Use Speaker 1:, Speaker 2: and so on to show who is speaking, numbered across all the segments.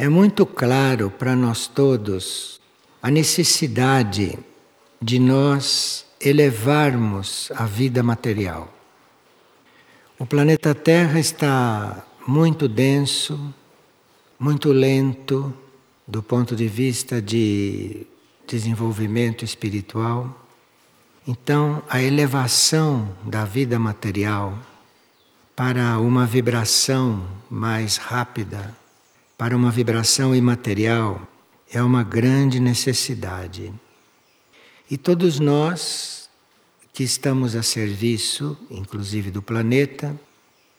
Speaker 1: É muito claro para nós todos a necessidade de nós elevarmos a vida material. O planeta Terra está muito denso, muito lento do ponto de vista de desenvolvimento espiritual. Então, a elevação da vida material para uma vibração mais rápida, para uma vibração imaterial, é uma grande necessidade. E todos nós que estamos a serviço, inclusive do planeta,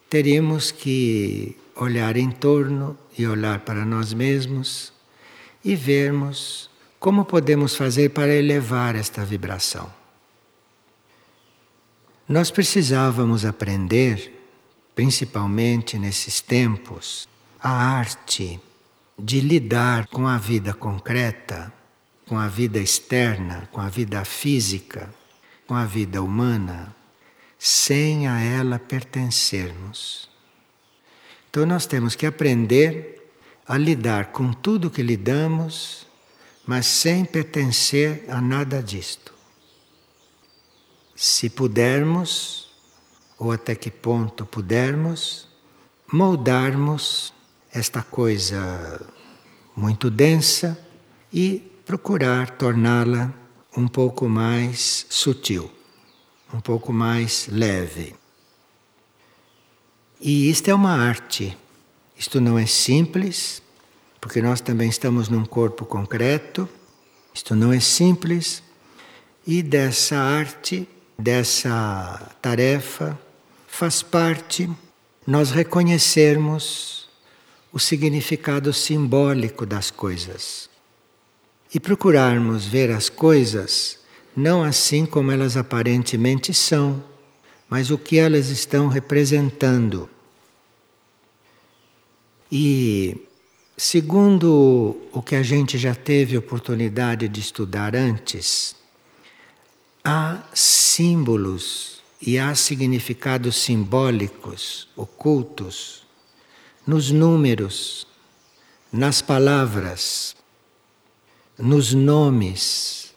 Speaker 1: teríamos que olhar em torno e olhar para nós mesmos e vermos como podemos fazer para elevar esta vibração. Nós precisávamos aprender, principalmente nesses tempos, a arte de lidar com a vida concreta com a vida externa, com a vida física, com a vida humana, sem a ela pertencermos. Então nós temos que aprender a lidar com tudo que lidamos, mas sem pertencer a nada disto. Se pudermos, ou até que ponto pudermos, moldarmos esta coisa muito densa e procurar torná-la um pouco mais sutil, um pouco mais leve. E isto é uma arte. Isto não é simples, porque nós também estamos num corpo concreto. Isto não é simples. E dessa arte, dessa tarefa, faz parte nós reconhecermos o significado simbólico das coisas e procurarmos ver as coisas não assim como elas aparentemente são, mas o que elas estão representando. E, segundo o que a gente já teve oportunidade de estudar antes, há símbolos e há significados simbólicos ocultos nos números, nas palavras, nos nomes.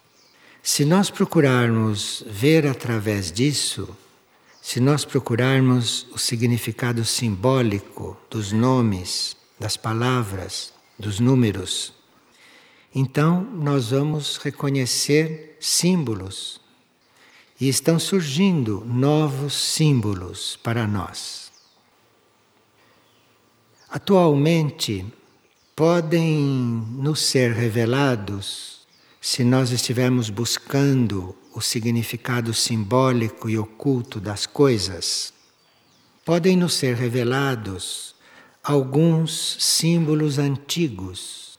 Speaker 1: Se nós procurarmos ver através disso, se nós procurarmos o significado simbólico dos nomes, das palavras, dos números, então nós vamos reconhecer símbolos. E estão surgindo novos símbolos para nós. Atualmente, podem nos ser revelados se nós estivermos buscando o significado simbólico e oculto das coisas. Podem nos ser revelados alguns símbolos antigos,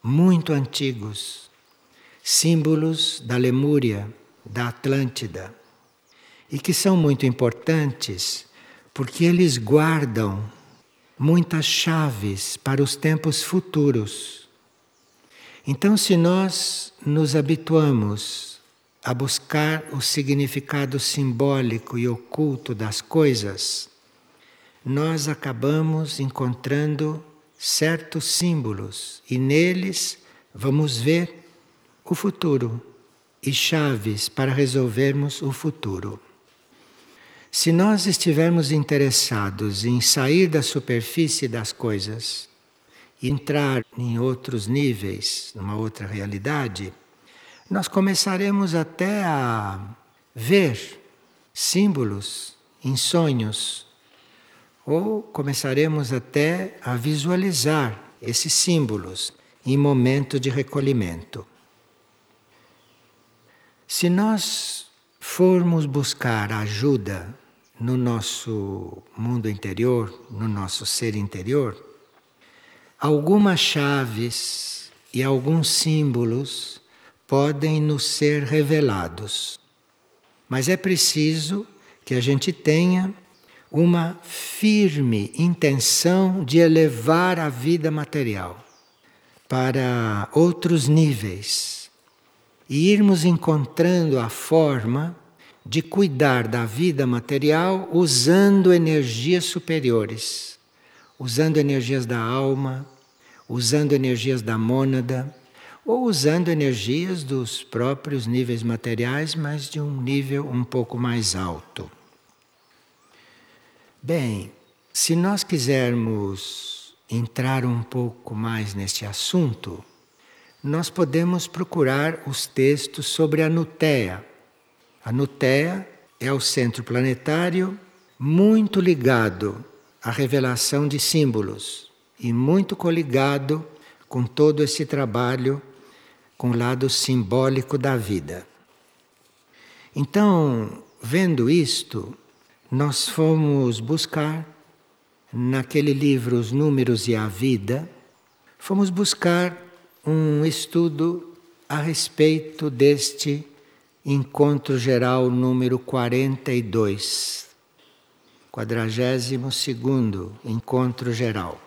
Speaker 1: muito antigos, símbolos da Lemúria, da Atlântida, e que são muito importantes porque eles guardam muitas chaves para os tempos futuros. Então, se nós nos habituamos a buscar o significado simbólico e oculto das coisas, nós acabamos encontrando certos símbolos e neles vamos ver o futuro e chaves para resolvermos o futuro. Se nós estivermos interessados em sair da superfície das coisas entrar em outros níveis, numa outra realidade, nós começaremos até a ver símbolos em sonhos, ou começaremos até a visualizar esses símbolos em momento de recolhimento. Se nós formos buscar ajuda no nosso mundo interior, no nosso ser interior, algumas chaves e alguns símbolos podem nos ser revelados. Mas é preciso que a gente tenha uma firme intenção de elevar a vida material para outros níveis e irmos encontrando a forma de cuidar da vida material usando energias superiores, usando energias da alma, usando energias da mônada ou usando energias dos próprios níveis materiais, mas de um nível um pouco mais alto. Bem, se nós quisermos entrar um pouco mais neste assunto, nós podemos procurar os textos sobre a Nutea. A Nutea é o centro planetário muito ligado à revelação de símbolos e muito coligado com todo esse trabalho com o lado simbólico da vida. Então, vendo isto, nós fomos buscar naquele livro Os Números e a Vida, fomos buscar um estudo a respeito deste encontro geral número 42, 42 segundo encontro geral.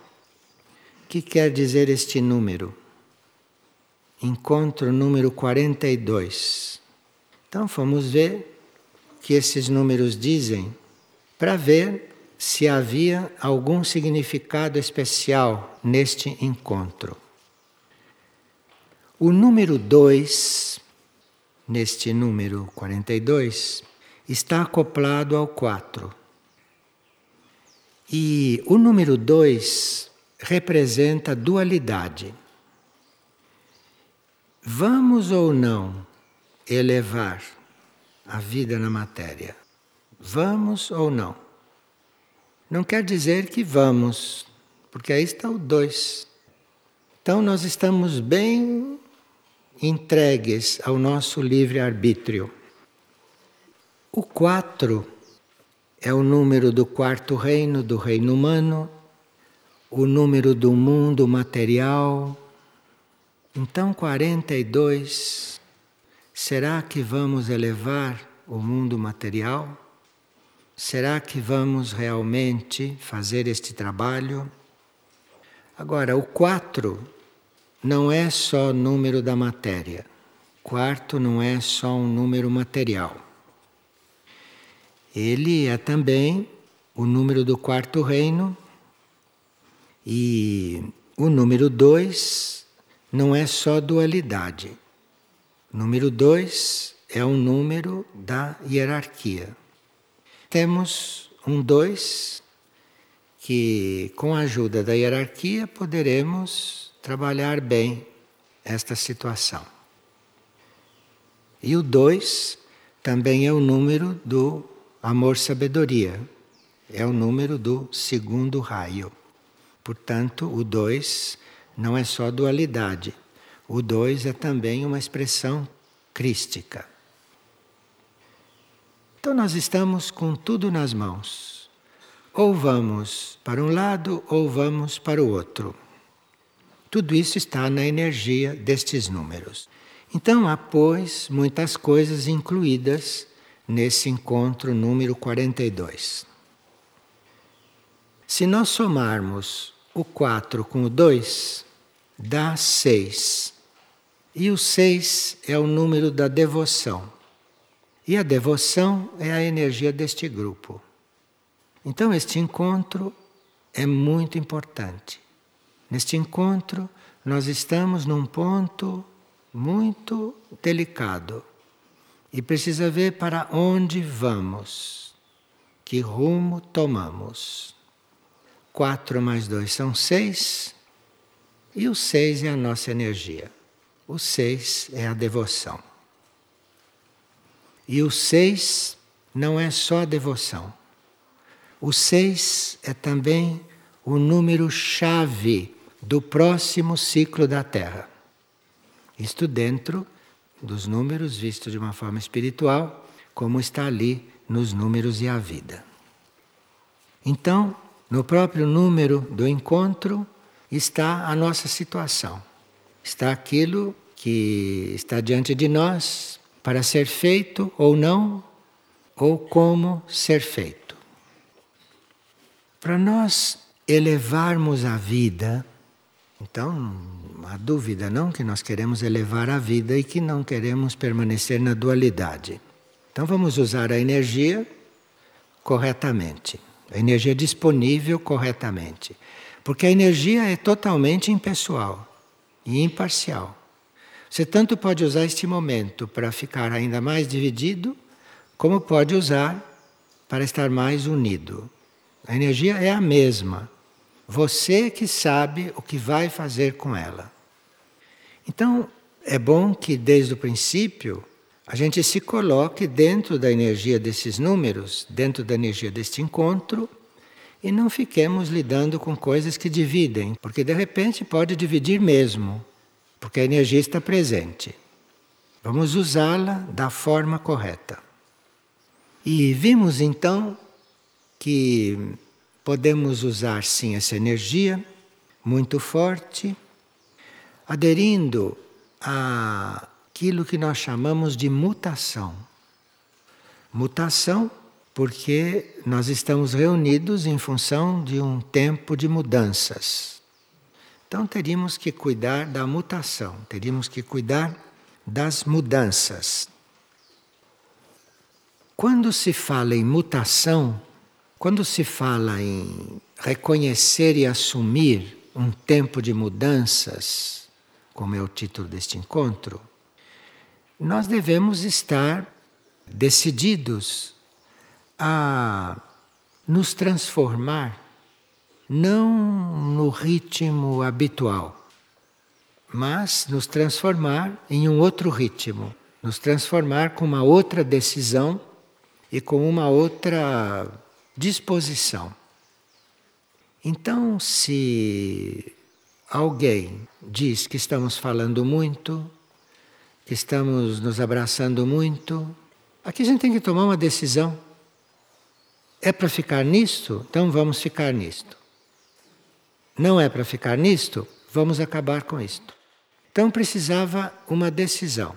Speaker 1: O que quer dizer este número? encontro número 42. Então fomos ver o que esses números dizem para ver se havia algum significado especial neste encontro. O número 2, neste número 42, está acoplado ao 4. E o número 2 representa dualidade. Vamos ou não elevar a vida na matéria? Vamos ou não? Não quer dizer que vamos, porque aí está o dois. Então nós estamos bem entregues ao nosso livre-arbítrio. O quatro é o número do quarto reino, do reino humano, o número do mundo material então, 42, será que vamos elevar o mundo material? Será que vamos realmente fazer este trabalho? Agora, o 4 não é só número da matéria. Quarto não é só um número material. Ele é também o número do quarto reino e o número 2 não é só dualidade. Número dois é um número da hierarquia. Temos um dois que, com a ajuda da hierarquia, poderemos trabalhar bem esta situação. E o dois também é o número do amor-sabedoria, é o número do segundo raio. Portanto, o dois não é só dualidade. O dois é também uma expressão crística. Então nós estamos com tudo nas mãos. Ou vamos para um lado ou vamos para o outro. Tudo isso está na energia destes números. Então há, pois, muitas coisas incluídas nesse encontro número 42. Se nós somarmos o 4 com o 2, dá seis. E o seis é o número da devoção. E a devoção é a energia deste grupo. Então, este encontro é muito importante. Neste encontro, nós estamos num ponto muito delicado e precisa ver para onde vamos, que rumo tomamos. Quatro mais dois são seis, e o seis é a nossa energia. O seis é a devoção. E o seis não é só a devoção. O seis é também o número chave do próximo ciclo da Terra. Isto dentro dos números vistos de uma forma espiritual, como está ali nos números e a vida. Então, no próprio número do encontro, está a nossa situação. Está aquilo que está diante de nós para ser feito ou não, ou como ser feito. Para nós elevarmos a vida, então, a dúvida não que nós queremos elevar a vida e que não queremos permanecer na dualidade. Então vamos usar a energia corretamente, a energia disponível corretamente Porque a energia é totalmente impessoal e imparcial. Você tanto pode usar este momento para ficar ainda mais dividido, como pode usar para estar mais unido. A energia é a mesma. Você que sabe o que vai fazer com ela. Então, é bom que desde o princípio a gente se coloque dentro da energia desses números, dentro da energia deste encontro, e não fiquemos lidando com coisas que dividem, porque de repente pode dividir mesmo, porque a energia está presente. Vamos usá-la da forma correta. E vimos então que podemos usar sim essa energia muito forte, aderindo àquilo que nós chamamos de mutação. Mutação porque nós estamos reunidos em função de um tempo de mudanças. Então teríamos que cuidar da mutação, teríamos que cuidar das mudanças. Quando se fala em mutação, quando se fala em reconhecer e assumir um tempo de mudanças, como é o título deste encontro, nós devemos estar decididos a nos transformar não no ritmo habitual, mas nos transformar em um outro ritmo, nos transformar com uma outra decisão e com uma outra disposição. Então, se alguém diz que estamos falando muito, que estamos nos abraçando muito, aqui a gente tem que tomar uma decisão. É para ficar nisto? Então vamos ficar nisto. Não é para ficar nisto? Vamos acabar com isto. Então precisava uma decisão.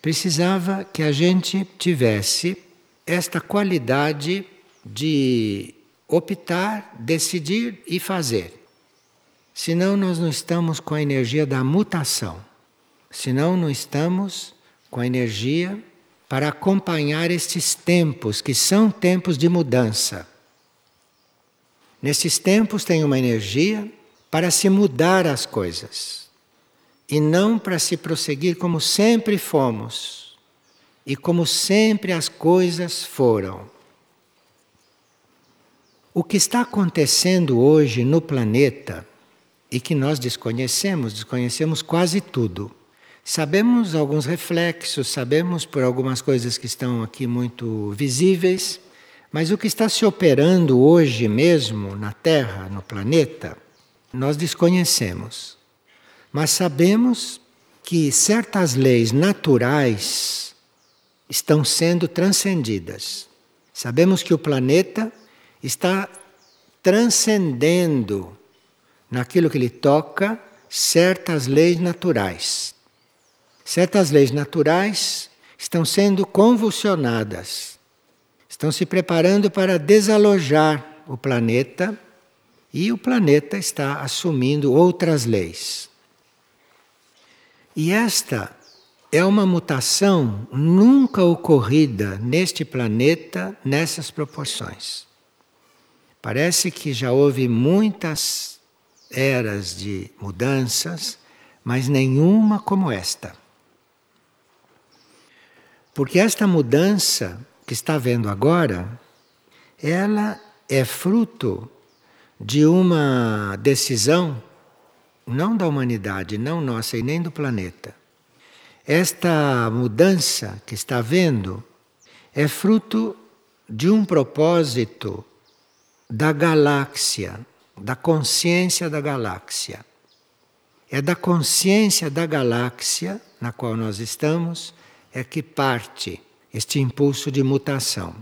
Speaker 1: Precisava que a gente tivesse esta qualidade de optar, decidir e fazer. Senão nós não estamos com a energia da mutação. Senão não estamos com a energia para acompanhar estes tempos, que são tempos de mudança. Nesses tempos tem uma energia para se mudar as coisas e não para se prosseguir como sempre fomos e como sempre as coisas foram. O que está acontecendo hoje no planeta e que nós desconhecemos, desconhecemos quase tudo Sabemos alguns reflexos, sabemos por algumas coisas que estão aqui muito visíveis, mas o que está se operando hoje mesmo na Terra, no planeta, nós desconhecemos. Mas sabemos que certas leis naturais estão sendo transcendidas. Sabemos que o planeta está transcendendo naquilo que lhe toca certas leis naturais. Certas leis naturais estão sendo convulsionadas, estão se preparando para desalojar o planeta e o planeta está assumindo outras leis. E esta é uma mutação nunca ocorrida neste planeta nessas proporções. Parece que já houve muitas eras de mudanças, mas nenhuma como esta. Porque esta mudança que está vendo agora, ela é fruto de uma decisão, não da humanidade, não nossa e nem do planeta. Esta mudança que está vendo é fruto de um propósito da galáxia, da consciência da galáxia. É da consciência da galáxia na qual nós estamos é que parte este impulso de mutação.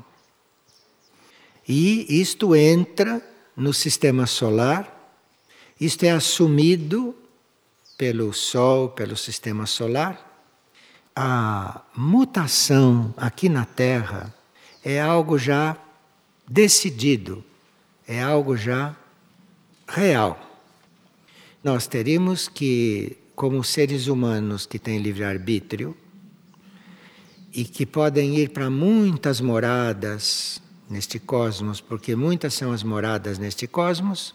Speaker 1: E isto entra no sistema solar, isto é assumido pelo Sol, pelo sistema solar. A mutação aqui na Terra é algo já decidido, é algo já real. Nós teríamos que, como seres humanos que têm livre-arbítrio, e que podem ir para muitas moradas neste cosmos, porque muitas são as moradas neste cosmos,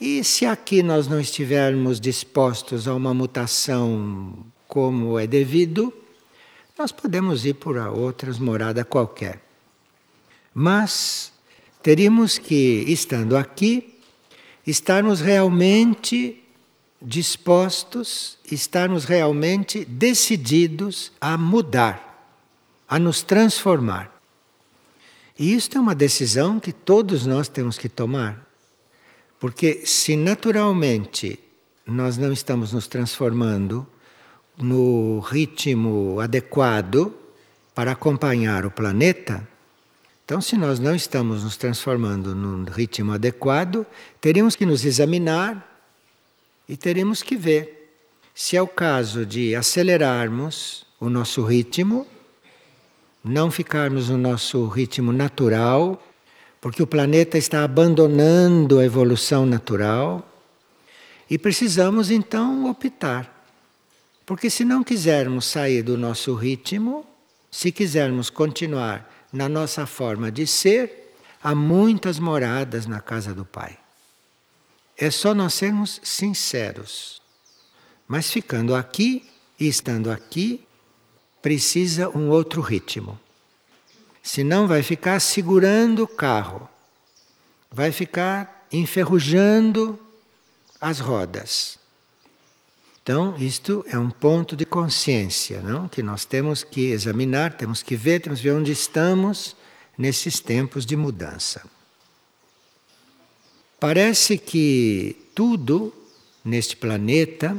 Speaker 1: E se aqui nós não estivermos dispostos a uma mutação como é devido, nós podemos ir para outras moradas qualquer. Mas teríamos que, estando aqui, estarmos realmente dispostos, estarmos realmente decididos a mudar, a nos transformar. E isto é uma decisão que todos nós temos que tomar. Porque se naturalmente nós não estamos nos transformando no ritmo adequado para acompanhar o planeta, então, se nós não estamos nos transformando num ritmo adequado, teríamos que nos examinar e teríamos que ver se é o caso de acelerarmos o nosso ritmo, não ficarmos no nosso ritmo natural porque o planeta está abandonando a evolução natural e precisamos então optar. Porque se não quisermos sair do nosso ritmo, se quisermos continuar na nossa forma de ser, há muitas moradas na casa do Pai. É só nós sermos sinceros. Mas ficando aqui e estando aqui, precisa um outro ritmo. Senão vai ficar segurando o carro, vai ficar enferrujando as rodas. Então, isto é um ponto de consciência, não? Que nós temos que examinar, temos que ver, temos que ver onde estamos nesses tempos de mudança. Parece que tudo neste planeta,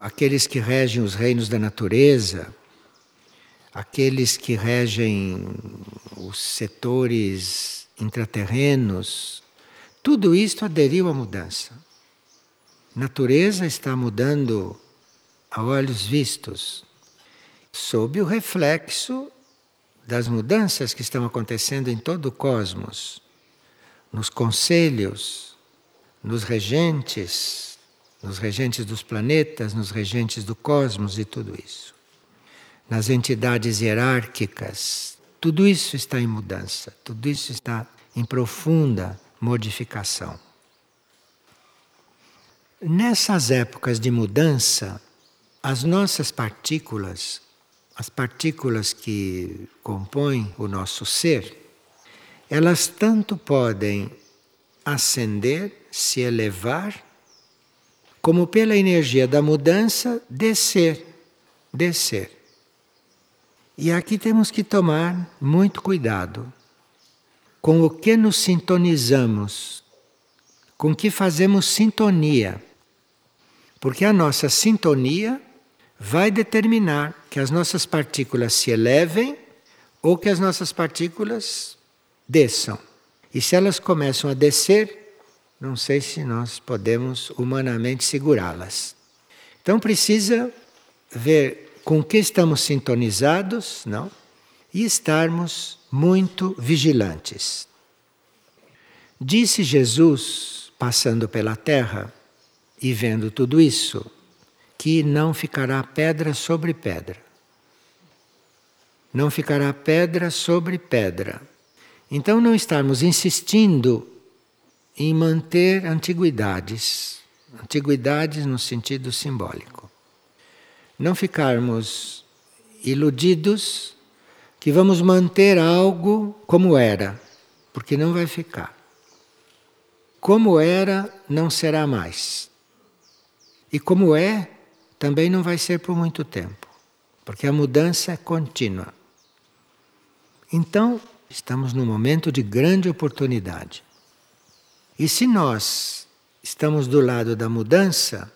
Speaker 1: aqueles que regem os reinos da natureza, aqueles que regem os setores intraterrenos, tudo isto aderiu à mudança. Natureza está mudando a olhos vistos, sob o reflexo das mudanças que estão acontecendo em todo o cosmos, nos conselhos, nos regentes, nos regentes dos planetas, nos regentes do cosmos e tudo isso nas entidades hierárquicas. Tudo isso está em mudança, tudo isso está em profunda modificação. Nessas épocas de mudança, as nossas partículas, as partículas que compõem o nosso ser, elas tanto podem ascender, se elevar, como pela energia da mudança descer, descer. E aqui temos que tomar muito cuidado com o que nos sintonizamos, com que fazemos sintonia. Porque a nossa sintonia vai determinar que as nossas partículas se elevem ou que as nossas partículas desçam. E se elas começam a descer, não sei se nós podemos humanamente segurá-las. Então precisa ver com que estamos sintonizados, não? E estarmos muito vigilantes. Disse Jesus, passando pela terra e vendo tudo isso, que não ficará pedra sobre pedra. Não ficará pedra sobre pedra. Então, não estarmos insistindo em manter antiguidades, antiguidades no sentido simbólico não ficarmos iludidos que vamos manter algo como era, porque não vai ficar. Como era, não será mais. E como é, também não vai ser por muito tempo, porque a mudança é contínua. Então, estamos num momento de grande oportunidade. E se nós estamos do lado da mudança,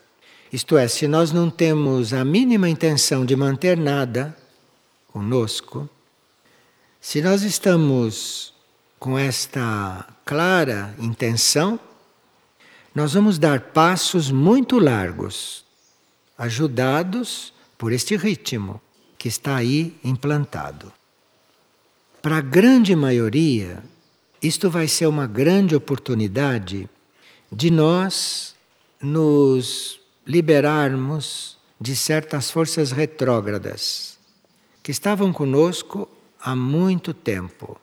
Speaker 1: isto é, se nós não temos a mínima intenção de manter nada conosco, se nós estamos com esta clara intenção, nós vamos dar passos muito largos, ajudados por este ritmo que está aí implantado. Para a grande maioria, isto vai ser uma grande oportunidade de nós nos liberarmos de certas forças retrógradas que estavam conosco há muito tempo.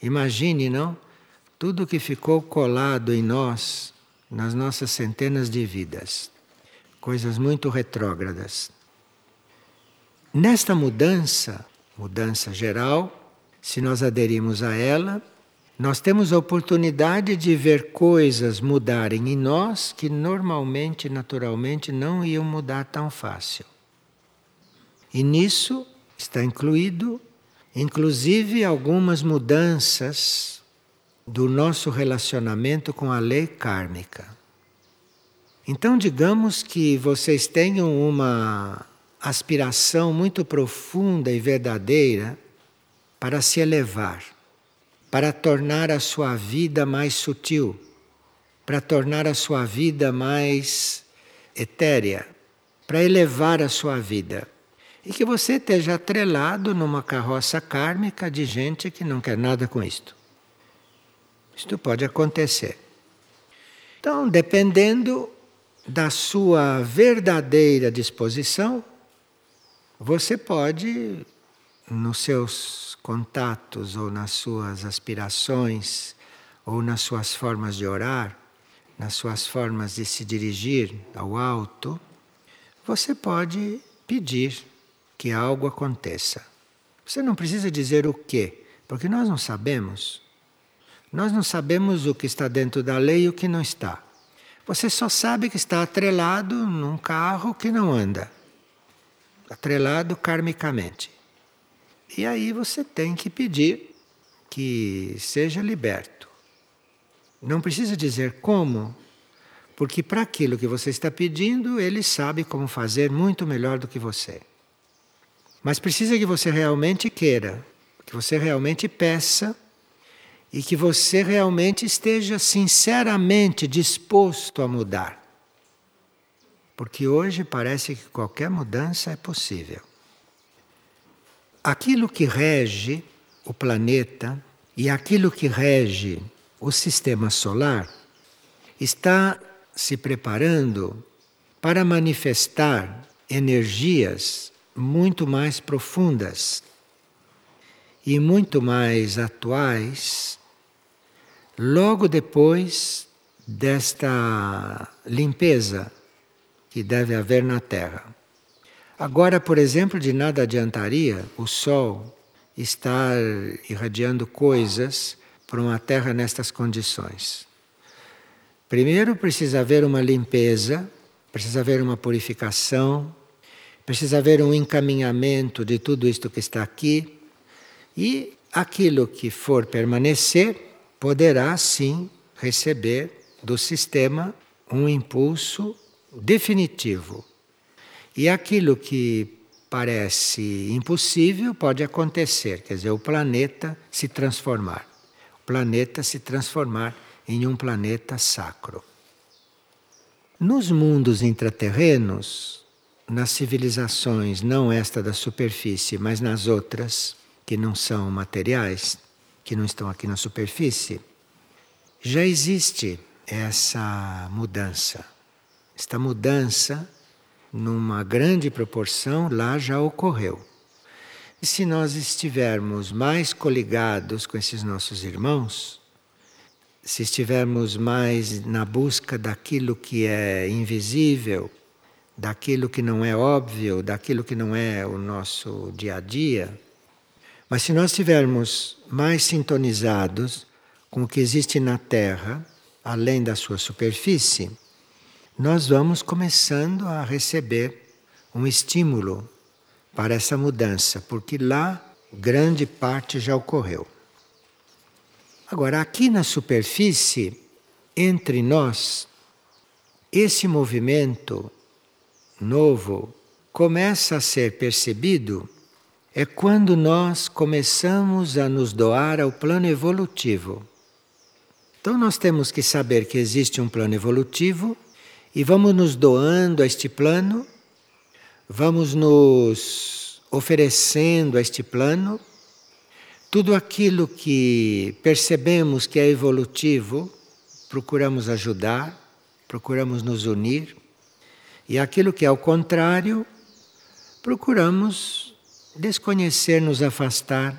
Speaker 1: Imagine, não? Tudo que ficou colado em nós nas nossas centenas de vidas. Coisas muito retrógradas. Nesta mudança, mudança geral, se nós aderimos a ela, nós temos a oportunidade de ver coisas mudarem em nós que normalmente, naturalmente, não iam mudar tão fácil. E nisso está incluído, inclusive, algumas mudanças do nosso relacionamento com a lei kármica. Então, digamos que vocês tenham uma aspiração muito profunda e verdadeira para se elevar, para tornar a sua vida mais sutil, para tornar a sua vida mais etérea, para elevar a sua vida. E que você esteja atrelado numa carroça kármica de gente que não quer nada com isto. Isto pode acontecer. Então, dependendo da sua verdadeira disposição, você pode, nos seus contatos ou nas suas aspirações ou nas suas formas de orar, nas suas formas de se dirigir ao alto, você pode pedir que algo aconteça. Você não precisa dizer o quê, porque nós não sabemos. Nós não sabemos o que está dentro da lei e o que não está. Você só sabe que está atrelado num carro que não anda atrelado karmicamente. E aí você tem que pedir que seja liberto. Não precisa dizer como, porque para aquilo que você está pedindo, ele sabe como fazer muito melhor do que você. Mas precisa que você realmente queira, que você realmente peça e que você realmente esteja sinceramente disposto a mudar. Porque hoje parece que qualquer mudança é possível. Aquilo que rege o planeta e aquilo que rege o sistema solar está se preparando para manifestar energias muito mais profundas e muito mais atuais logo depois desta limpeza que deve haver na Terra. Agora, por exemplo, de nada adiantaria o Sol estar irradiando coisas para uma Terra nestas condições. Primeiro precisa haver uma limpeza, precisa haver uma purificação, precisa haver um encaminhamento de tudo isto que está aqui e aquilo que for permanecer poderá sim receber do sistema um impulso definitivo. E aquilo que parece impossível pode acontecer, quer dizer, o planeta se transformar. O planeta se transformar em um planeta sacro. Nos mundos intraterrenos, nas civilizações, não esta da superfície, mas nas outras, que não são materiais, que não estão aqui na superfície, já existe essa mudança. Esta mudança, numa grande proporção, lá já ocorreu. E se nós estivermos mais coligados com esses nossos irmãos, se estivermos mais na busca daquilo que é invisível, daquilo que não é óbvio, daquilo que não é o nosso dia a dia, mas se nós estivermos mais sintonizados com o que existe na Terra, além da sua superfície, nós vamos começando a receber um estímulo para essa mudança, porque lá grande parte já ocorreu. Agora, aqui na superfície, entre nós, esse movimento novo começa a ser percebido é quando nós começamos a nos doar ao plano evolutivo. Então, nós temos que saber que existe um plano evolutivo e vamos nos doando a este plano, vamos nos oferecendo a este plano tudo aquilo que percebemos que é evolutivo, procuramos ajudar, procuramos nos unir, e aquilo que é ao contrário, procuramos desconhecer, nos afastar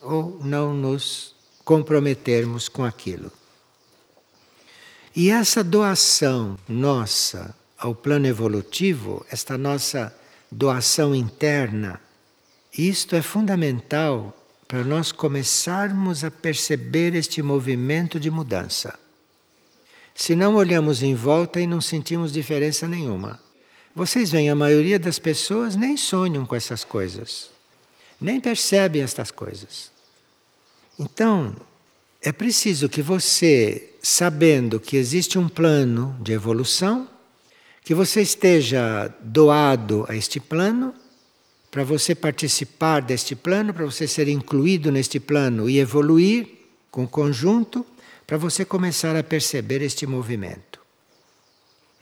Speaker 1: ou não nos comprometermos com aquilo. E essa doação nossa ao plano evolutivo, esta nossa doação interna, isto é fundamental para nós começarmos a perceber este movimento de mudança. Se não olhamos em volta e não sentimos diferença nenhuma. Vocês veem, a maioria das pessoas nem sonham com essas coisas, nem percebem estas coisas. Então, é preciso que você, sabendo que existe um plano de evolução, que você esteja doado a este plano, para você participar deste plano, para você ser incluído neste plano e evoluir com o conjunto, para você começar a perceber este movimento.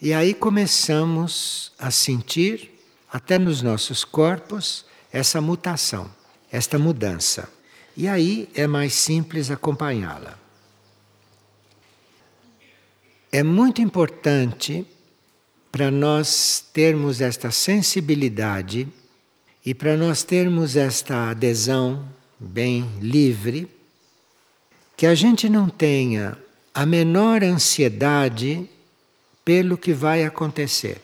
Speaker 1: E aí começamos a sentir, até nos nossos corpos, essa mutação, esta mudança. E aí é mais simples acompanhá-la. É muito importante para nós termos esta sensibilidade e para nós termos esta adesão bem livre, que a gente não tenha a menor ansiedade pelo que vai acontecer.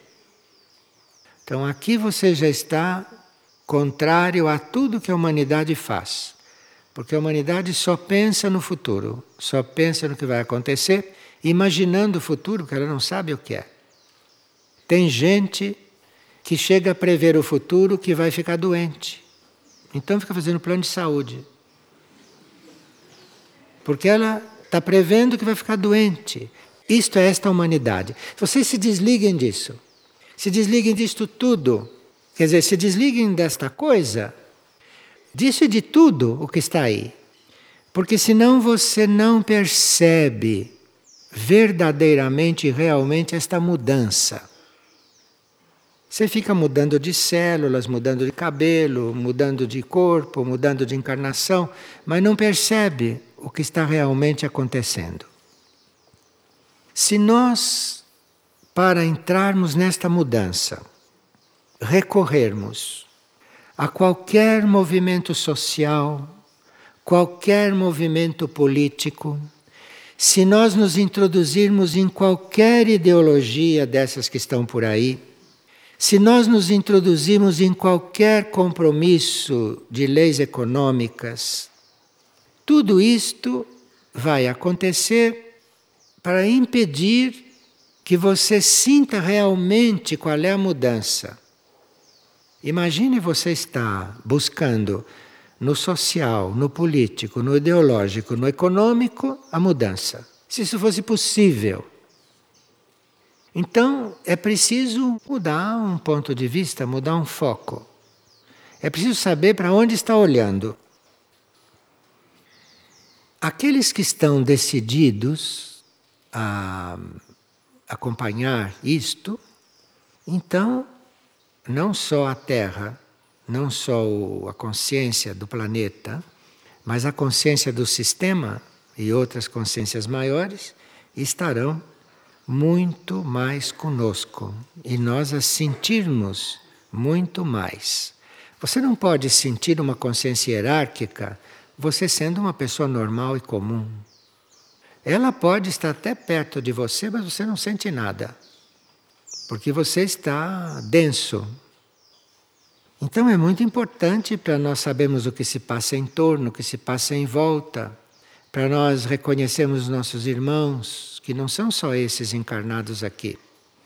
Speaker 1: Então aqui você já está contrário a tudo que a humanidade faz. Porque a humanidade só pensa no futuro, só pensa no que vai acontecer, imaginando o futuro que ela não sabe o que é. Tem gente que chega a prever o futuro que vai ficar doente. Então fica fazendo plano de saúde. Porque ela está prevendo que vai ficar doente. Isto é esta humanidade. Vocês se desliguem disso. Se desliguem disto tudo. Quer dizer, se desliguem desta coisa Disso e de tudo o que está aí. Porque senão você não percebe verdadeiramente realmente esta mudança. Você fica mudando de células, mudando de cabelo, mudando de corpo, mudando de encarnação, mas não percebe o que está realmente acontecendo. Se nós, para entrarmos nesta mudança, recorrermos a qualquer movimento social, qualquer movimento político, se nós nos introduzirmos em qualquer ideologia dessas que estão por aí, se nós nos introduzirmos em qualquer compromisso de leis econômicas, tudo isto vai acontecer para impedir que você sinta realmente qual é a mudança. Imagine você estar buscando no social, no político, no ideológico, no econômico a mudança. Se isso fosse possível. Então é preciso mudar um ponto de vista, mudar um foco. É preciso saber para onde está olhando. Aqueles que estão decididos a acompanhar isto, então não só a Terra, não só a consciência do planeta, mas a consciência do sistema e outras consciências maiores estarão muito mais conosco e nós a sentirmos muito mais. Você não pode sentir uma consciência hierárquica você sendo uma pessoa normal e comum. Ela pode estar até perto de você, mas você não sente nada porque você está denso. Então é muito importante para nós sabermos o que se passa em torno, o que se passa em volta, para nós reconhecermos os nossos irmãos, que não são só esses encarnados aqui,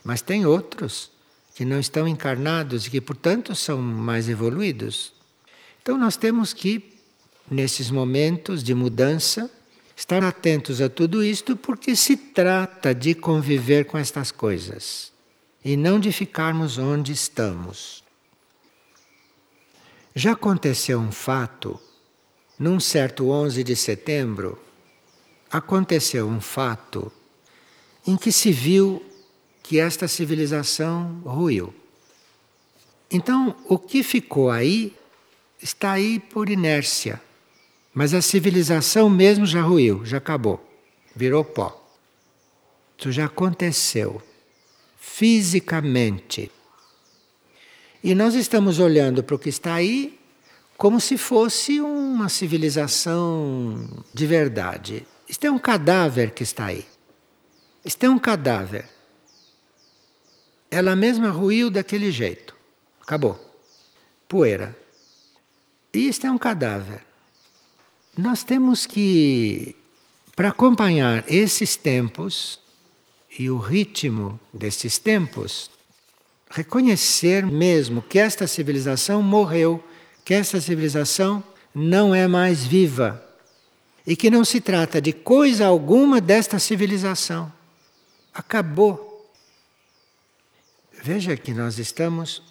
Speaker 1: mas tem outros que não estão encarnados e que, portanto, são mais evoluídos. Então nós temos que, nesses momentos de mudança, estar atentos a tudo isto, porque se trata de conviver com estas coisas e não de ficarmos onde estamos. Já aconteceu um fato, num certo 11 de setembro, aconteceu um fato em que se viu que esta civilização ruiu. Então, o que ficou aí está aí por inércia. Mas a civilização mesmo já ruiu, já acabou, virou pó. Isso já aconteceu fisicamente. E nós estamos olhando para o que está aí como se fosse uma civilização de verdade. Isto é um cadáver que está aí. Isto é um cadáver. Ela mesma ruiu daquele jeito. Acabou. Poeira. E isto é um cadáver. Nós temos que, para acompanhar esses tempos e o ritmo desses tempos, reconhecer mesmo que esta civilização morreu, que esta civilização não é mais viva e que não se trata de coisa alguma desta civilização. Acabou. Veja que nós estamos,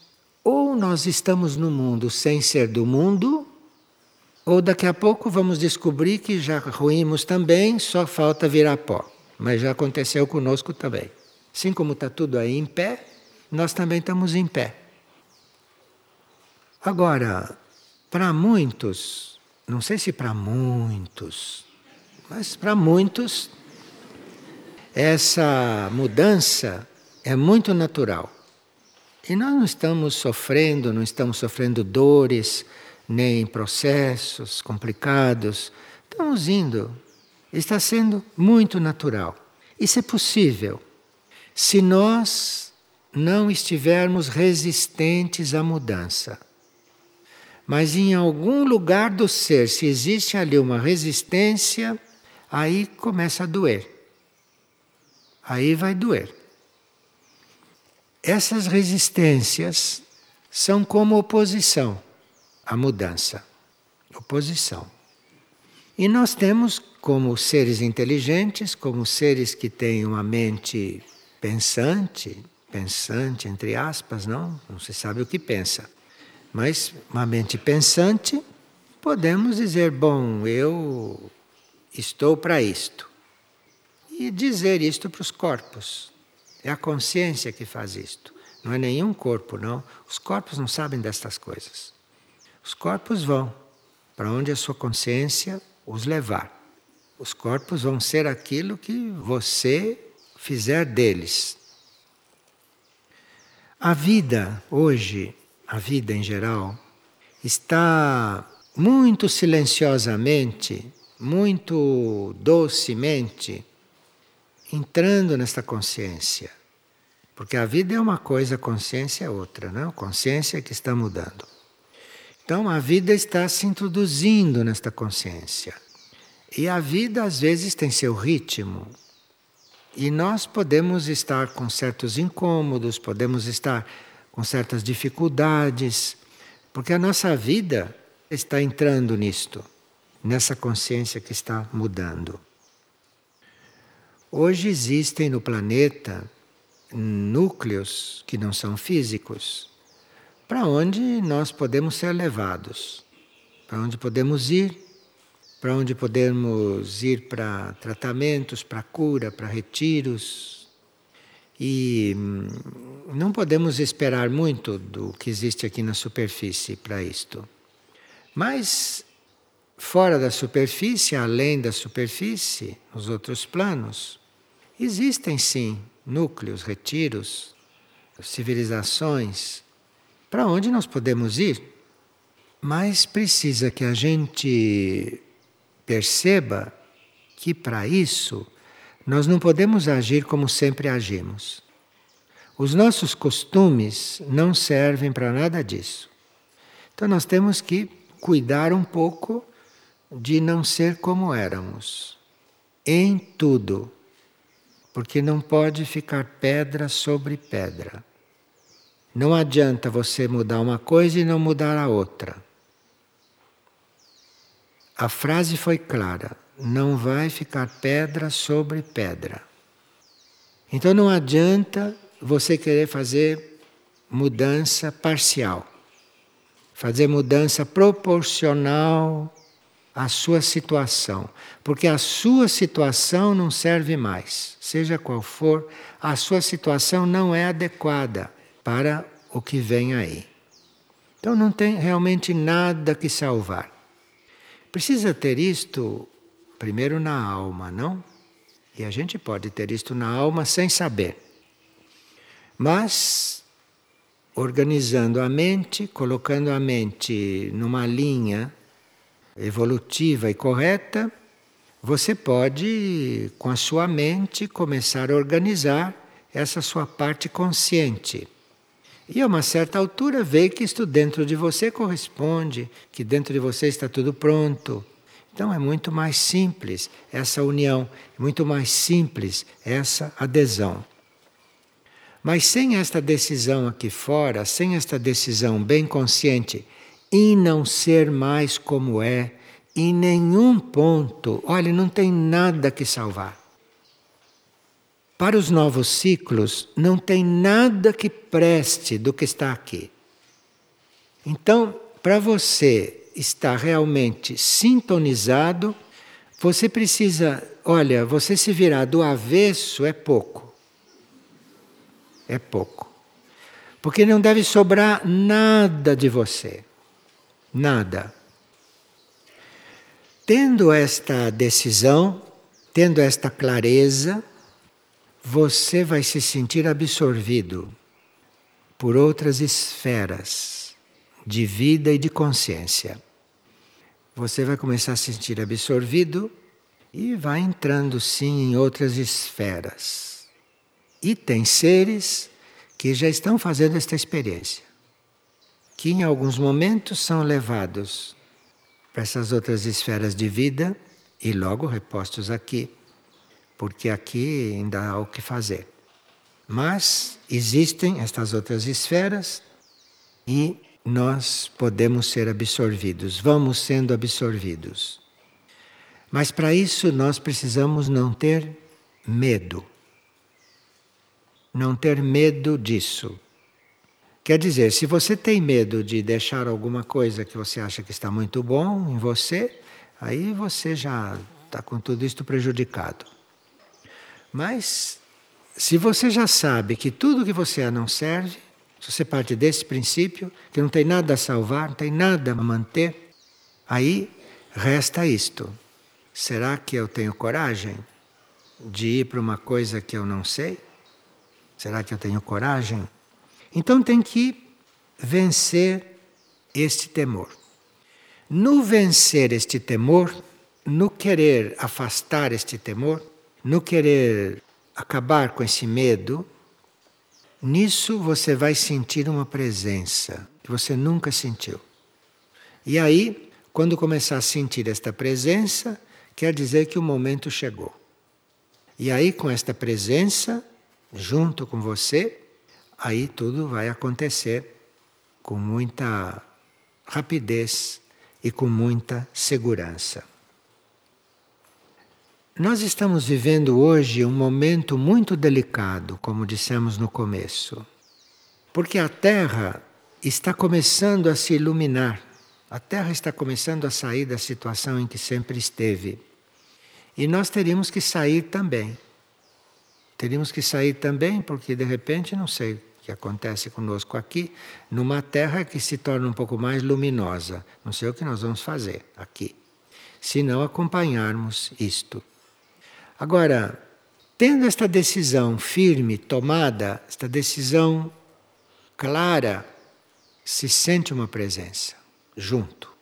Speaker 1: ou nós estamos no mundo sem ser do mundo, ou daqui a pouco vamos descobrir que já ruímos também, só falta virar pó. Mas já aconteceu conosco também. Assim como está tudo aí em pé, nós também estamos em pé. Agora, para muitos, não sei se para muitos, mas para muitos, essa mudança é muito natural. E nós não estamos sofrendo, não estamos sofrendo dores, nem processos complicados. Estamos indo. Está sendo muito natural. Isso é possível se nós não estivermos resistentes à mudança. Mas em algum lugar do ser, se existe ali uma resistência, aí começa a doer. Aí vai doer. Essas resistências são como oposição à mudança. Oposição. E nós temos, como seres inteligentes, como seres que têm uma mente pensante, pensante entre aspas, não? Não se sabe o que pensa mas uma mente pensante, podemos dizer: bom, eu estou para isto. E dizer isto para os corpos. É a consciência que faz isto. Não é nenhum corpo, não. Os corpos não sabem destas coisas. Os corpos vão para onde a sua consciência os levar. Os corpos vão ser aquilo que você fizer deles. A vida hoje a vida em geral, está muito silenciosamente, muito docemente entrando nesta consciência. Porque a vida é uma coisa, a consciência é outra, não? A consciência é que está mudando. Então a vida está se introduzindo nesta consciência. E a vida às vezes tem seu ritmo. E nós podemos estar com certos incômodos, podemos estar com certas dificuldades, porque a nossa vida está entrando nisto, nessa consciência que está mudando. Hoje existem no planeta núcleos que não são físicos, para onde nós podemos ser levados, para onde podemos ir, para onde podemos ir para tratamentos, para cura, para retiros, e hum, não podemos esperar muito do que existe aqui na superfície para isto. Mas fora da superfície, além da superfície, nos outros planos, existem sim núcleos, retiros, civilizações para onde nós podemos ir. Mas precisa que a gente perceba que para isso nós não podemos agir como sempre agimos. Os nossos costumes não servem para nada disso. Então nós temos que cuidar um pouco de não ser como éramos. Em tudo. Porque não pode ficar pedra sobre pedra. Não adianta você mudar uma coisa e não mudar a outra. A frase foi clara não vai ficar pedra sobre pedra. Então não adianta você querer fazer mudança parcial, fazer mudança proporcional à sua situação, porque a sua situação não serve mais, seja qual for, a sua situação não é adequada para o que vem aí. Então não tem realmente nada que salvar. Precisa ter isto primeiro na alma, não? E a gente pode ter isto na alma sem saber. Mas, organizando a mente, colocando a mente numa linha evolutiva e correta, você pode, com a sua mente, começar a organizar essa sua parte consciente. E a uma certa altura vê que isto dentro de você corresponde, que dentro de você está tudo pronto. Então é muito mais simples essa união, é muito mais simples essa adesão. Mas sem esta decisão aqui fora, sem esta decisão bem consciente, em não ser mais como é, em nenhum ponto, olha, não tem nada que salvar. Para os novos ciclos, não tem nada que preste do que está aqui. Então, para você estar realmente sintonizado, você precisa, olha, você se virar do avesso é pouco. É pouco. Porque não deve sobrar nada de você. Nada. Tendo esta decisão, tendo esta clareza, você vai se sentir absorvido por outras esferas de vida e de consciência. Você vai começar a se sentir absorvido e vai entrando sim em outras esferas. E tem seres que já estão fazendo esta experiência, que em alguns momentos são levados para essas outras esferas de vida e logo repostos aqui porque aqui ainda há o que fazer. Mas existem estas outras esferas e nós podemos ser absorvidos, vamos sendo absorvidos. Mas para isso nós precisamos não ter medo. Não ter medo disso. Quer dizer, se você tem medo de deixar alguma coisa que você acha que está muito bom em você, aí você já está com tudo isto prejudicado. Mas, se você já sabe que tudo que você é não serve, se você parte desse princípio, que não tem nada a salvar, não tem nada a manter, aí resta isto. Será que eu tenho coragem de ir para uma coisa que eu não sei? Será que eu tenho coragem? Então tem que vencer este temor. No vencer este temor, no querer afastar este temor, no querer acabar com esse medo, nisso você vai sentir uma presença que você nunca sentiu. E aí, quando começar a sentir esta presença, quer dizer que o momento chegou. E aí, com esta presença, junto com você, aí tudo vai acontecer com muita rapidez e com muita segurança. Nós estamos vivendo hoje um momento muito delicado, como dissemos no começo, porque a Terra está começando a se iluminar, a Terra está começando a sair da situação em que sempre esteve. E nós teríamos que sair também. Teríamos que sair também, porque de repente, não sei o que acontece conosco aqui, numa Terra que se torna um pouco mais luminosa. Não sei o que nós vamos fazer aqui, se não acompanharmos isto. Agora, tendo esta decisão firme tomada, esta decisão clara, se sente uma presença junto.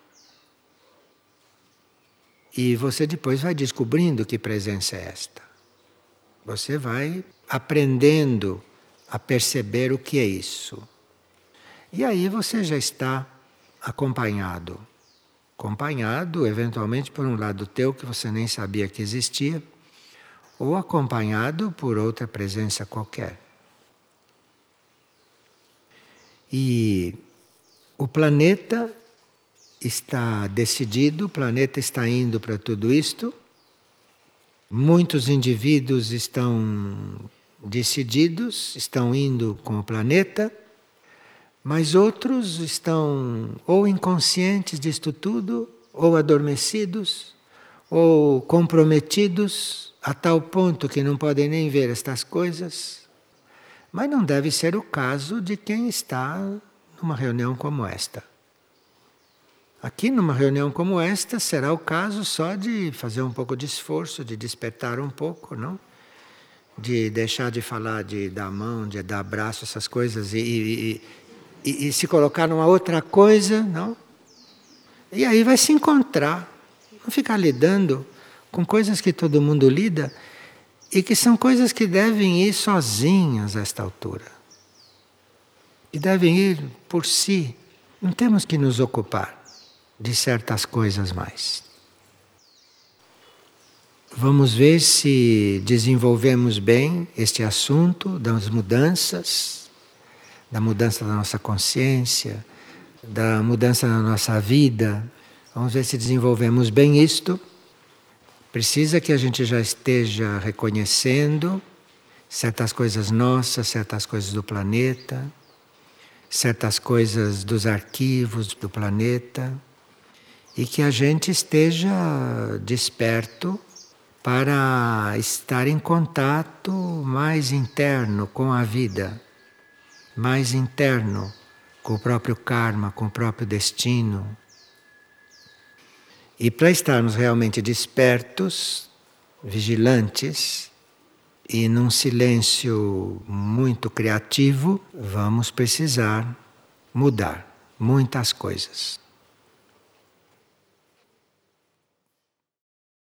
Speaker 1: E você depois vai descobrindo que presença é esta. Você vai aprendendo a perceber o que é isso. E aí você já está acompanhado. Acompanhado, eventualmente, por um lado teu que você nem sabia que existia ou acompanhado por outra presença qualquer. E o planeta está decidido, o planeta está indo para tudo isto. Muitos indivíduos estão decididos, estão indo com o planeta, mas outros estão ou inconscientes disto tudo, ou adormecidos, ou comprometidos a tal ponto que não podem nem ver estas coisas. Mas não deve ser o caso de quem está numa reunião como esta. Aqui, numa reunião como esta, será o caso só de fazer um pouco de esforço, de despertar um pouco, não? De deixar de falar de dar mão, de dar abraço, essas coisas, e, e, e, e se colocar numa outra coisa, não? E aí vai se encontrar, não ficar lidando com coisas que todo mundo lida e que são coisas que devem ir sozinhas a esta altura. E devem ir por si. Não temos que nos ocupar de certas coisas mais. Vamos ver se desenvolvemos bem este assunto das mudanças, da mudança da nossa consciência, da mudança da nossa vida. Vamos ver se desenvolvemos bem isto. Precisa que a gente já esteja reconhecendo certas coisas nossas, certas coisas do planeta, certas coisas dos arquivos do planeta, e que a gente esteja desperto para estar em contato mais interno com a vida, mais interno com o próprio karma, com o próprio destino. E para estarmos realmente despertos, vigilantes e num silêncio muito criativo, vamos precisar mudar muitas coisas.